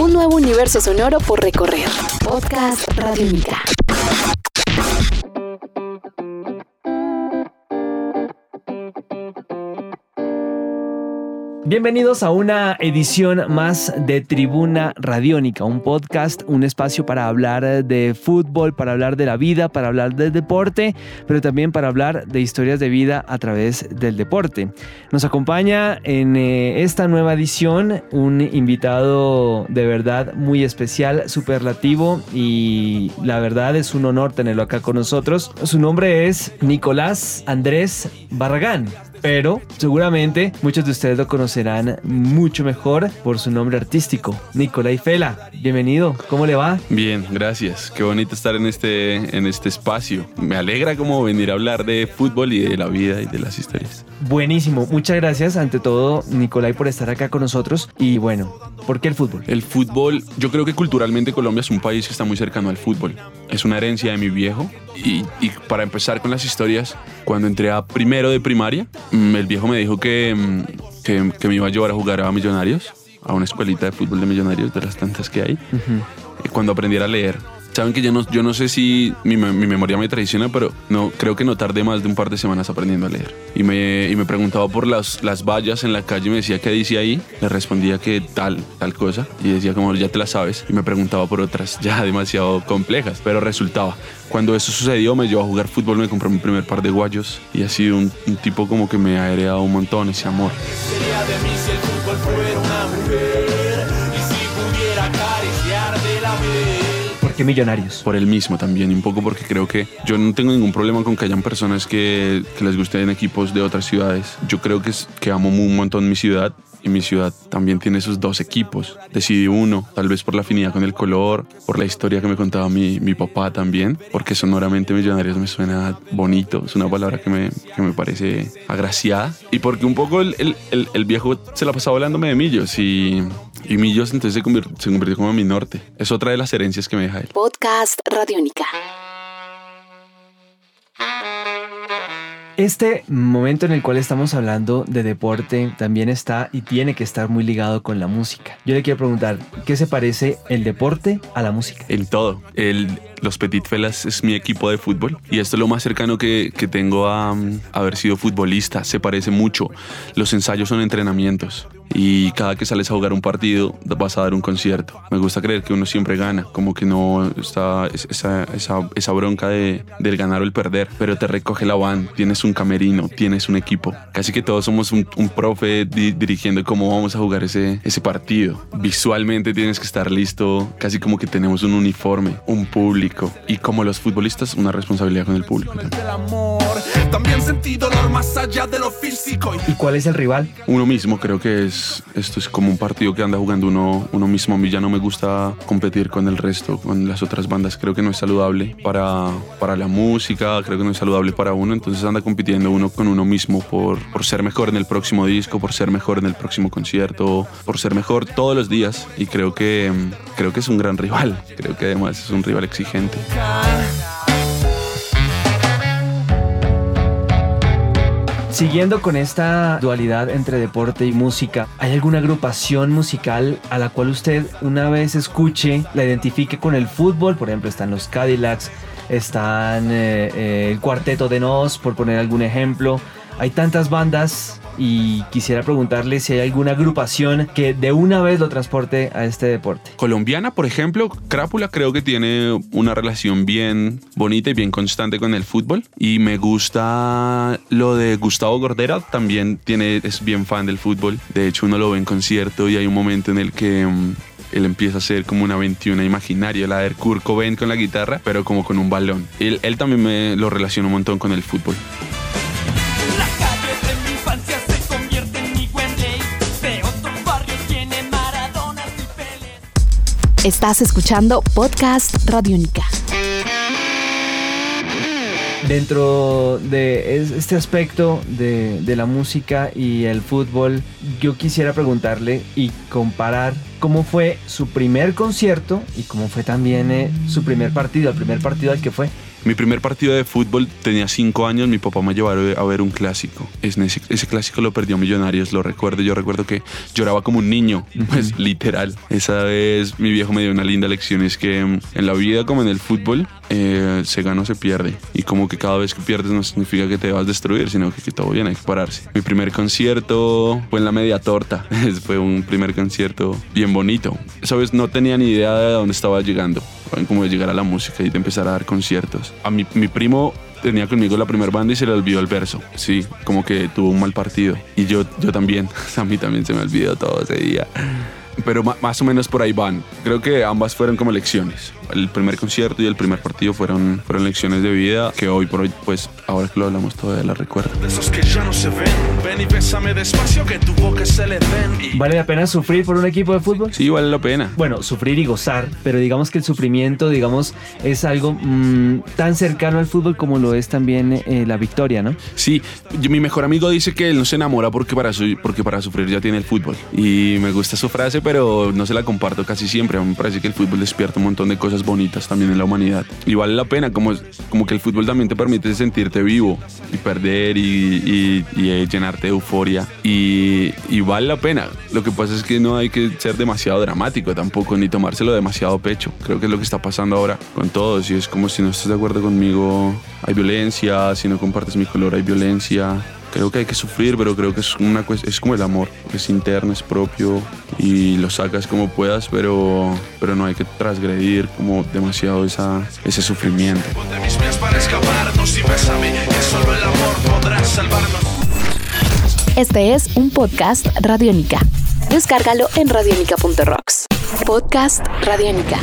Un nuevo universo sonoro por recorrer. Podcast Radiónica. Bienvenidos a una edición más de Tribuna Radiónica, un podcast, un espacio para hablar de fútbol, para hablar de la vida, para hablar del deporte, pero también para hablar de historias de vida a través del deporte. Nos acompaña en eh, esta nueva edición un invitado de verdad muy especial, superlativo y la verdad es un honor tenerlo acá con nosotros. Su nombre es Nicolás Andrés Barragán pero seguramente muchos de ustedes lo conocerán mucho mejor por su nombre artístico, Nicolai Fela. Bienvenido, ¿cómo le va? Bien, gracias. Qué bonito estar en este, en este espacio. Me alegra como venir a hablar de fútbol y de la vida y de las historias. Buenísimo, muchas gracias ante todo Nicolai por estar acá con nosotros y bueno, ¿por qué el fútbol? El fútbol, yo creo que culturalmente Colombia es un país que está muy cercano al fútbol. Es una herencia de mi viejo y, y para empezar con las historias, cuando entré a primero de primaria, mm, el viejo me dijo que, mm, que, que me iba a llevar a jugar a Millonarios, a una escuelita de fútbol de Millonarios, de las tantas que hay, y cuando aprendiera a leer. Saben que yo no, yo no sé si mi, mi memoria me traiciona, pero no, creo que no tardé más de un par de semanas aprendiendo a leer. Y me, y me preguntaba por las, las vallas en la calle y me decía qué dice ahí. Le respondía que tal, tal cosa. Y decía como ya te la sabes. Y me preguntaba por otras ya demasiado complejas. Pero resultaba. Cuando eso sucedió me llevó a jugar fútbol, me compré mi primer par de guayos. Y ha sido un, tipo como que me ha heredado un montón ese amor. sería de mí si el fútbol fuera una mujer? Y si pudiera acariciar la piel. ¿Por qué Millonarios? por él mismo también, un poco porque creo que yo no tengo ningún problema con que hayan personas que, que les gusten equipos de otras ciudades. Yo creo que, amo un montón mi ciudad y mi ciudad también tiene esos dos equipos. Decidí uno, tal vez por la afinidad con el color, por la historia que me contaba mi, mi papá también, porque sonoramente Millonarios me suena bonito, es una palabra que me, que me parece agraciada, y porque un poco el, el, el, el viejo se la pasaba hablándome de Millos y, y Millos entonces se convirtió, se convirtió como mi norte. Es otra de las herencias que me deja él. Podcast Radiónica. Este momento en el cual estamos hablando de deporte también está y tiene que estar muy ligado con la música. Yo le quiero preguntar, ¿qué se parece el deporte a la música? En todo. El, los Petit Felas es mi equipo de fútbol y esto es lo más cercano que, que tengo a, um, haber sido futbolista. Se parece mucho. Los ensayos son entrenamientos y cada que sales a jugar un partido vas a dar un concierto. Me gusta creer que uno siempre gana, como que no está es- esa, esa, esa bronca de, del ganar o el perder, pero te recoge la van, tienes un camerino, tienes un equipo. Casi que todos somos un, un profe di- dirigiendo cómo vamos a jugar ese, ese partido. Visualmente tienes que estar listo, casi como que tenemos un uniforme, un público y como los futbolistas una responsabilidad con el público. también. También sentí dolor más allá de lo físico. Y ¿Y cuál es el rival? Uno mismo creo que es esto es como un partido que anda jugando uno, uno mismo. A mí ya no me gusta competir con el resto, con las otras bandas. Creo que no es saludable para, para la música, creo que no es saludable para uno. Entonces anda compitiendo uno con uno mismo por, por ser mejor en el próximo disco, por ser mejor en el próximo concierto, por ser mejor todos los días. Y creo que, creo que es un gran rival. Creo que además es un rival exigente. Siguiendo con esta dualidad entre deporte y música, ¿hay alguna agrupación musical a la cual usted una vez escuche, la identifique con el fútbol? Por ejemplo, están los Cadillacs, están eh, eh, el Cuarteto de Nos, por poner algún ejemplo. Hay tantas bandas y quisiera preguntarle si hay alguna agrupación que de una vez lo transporte a este deporte. Colombiana, por ejemplo, Crápula creo que tiene una relación bien bonita y bien constante con el fútbol. Y me gusta lo de Gustavo Gordera, también tiene, es bien fan del fútbol. De hecho, uno lo ve en concierto y hay un momento en el que mm, él empieza a hacer como una 21 imaginaria, la de Kurt Cobain con la guitarra, pero como con un balón. Él, él también me lo relaciona un montón con el fútbol. Estás escuchando Podcast Radiónica. Dentro de es- este aspecto de, de la música y el fútbol, yo quisiera preguntarle y comparar cómo fue su primer concierto y cómo fue también eh, su primer partido, el primer partido al que fue. Mi primer partido de fútbol tenía cinco años, mi papá me llevó a ver un clásico. Ese, ese clásico lo perdió Millonarios, lo recuerdo. Yo recuerdo que lloraba como un niño, pues literal. Esa vez mi viejo me dio una linda lección, es que mm, en la vida como en el fútbol, eh, se gana o se pierde. Y como que cada vez que pierdes no significa que te vas a destruir, sino que, que todo bien, hay que pararse. Mi primer concierto fue en la media torta. fue un primer concierto bien bonito. Esa vez no tenía ni idea de dónde estaba llegando, como de llegar a la música y de empezar a dar conciertos. A mi, mi primo tenía conmigo la primera banda y se le olvidó el verso. Sí, como que tuvo un mal partido. Y yo, yo también, a mí también se me olvidó todo ese día. Pero más o menos por ahí van. Creo que ambas fueron como lecciones el primer concierto y el primer partido fueron, fueron lecciones de vida que hoy por hoy, pues ahora que lo hablamos todavía la recuerdo. ¿Vale la pena sufrir por un equipo de fútbol? Sí, vale la pena. Bueno, sufrir y gozar, pero digamos que el sufrimiento, digamos, es algo mmm, tan cercano al fútbol como lo es también eh, la victoria, ¿no? Sí, yo, mi mejor amigo dice que él no se enamora porque para, su, porque para sufrir ya tiene el fútbol. Y me gusta su frase, pero no se la comparto casi siempre. A mí me parece que el fútbol despierta un montón de cosas bonitas también en la humanidad. Y vale la pena, como, como que el fútbol también te permite sentirte vivo y perder y, y, llenarte de euforia. Y, y, vale la pena. Lo que pasa es que no hay que ser demasiado dramático tampoco, ni tomárselo demasiado pecho. Creo que es lo que está pasando ahora con todos. Y es como si no estás de acuerdo conmigo, hay violencia. Si no compartes mi color, hay violencia creo que hay que sufrir, pero creo que es, una, es como el amor, es interno, es propio y lo sacas como puedas, pero, pero no hay que transgredir como demasiado esa, ese sufrimiento. Este es un podcast Radiónica. Descárgalo en radiónica.rocks. Podcast Radiónica.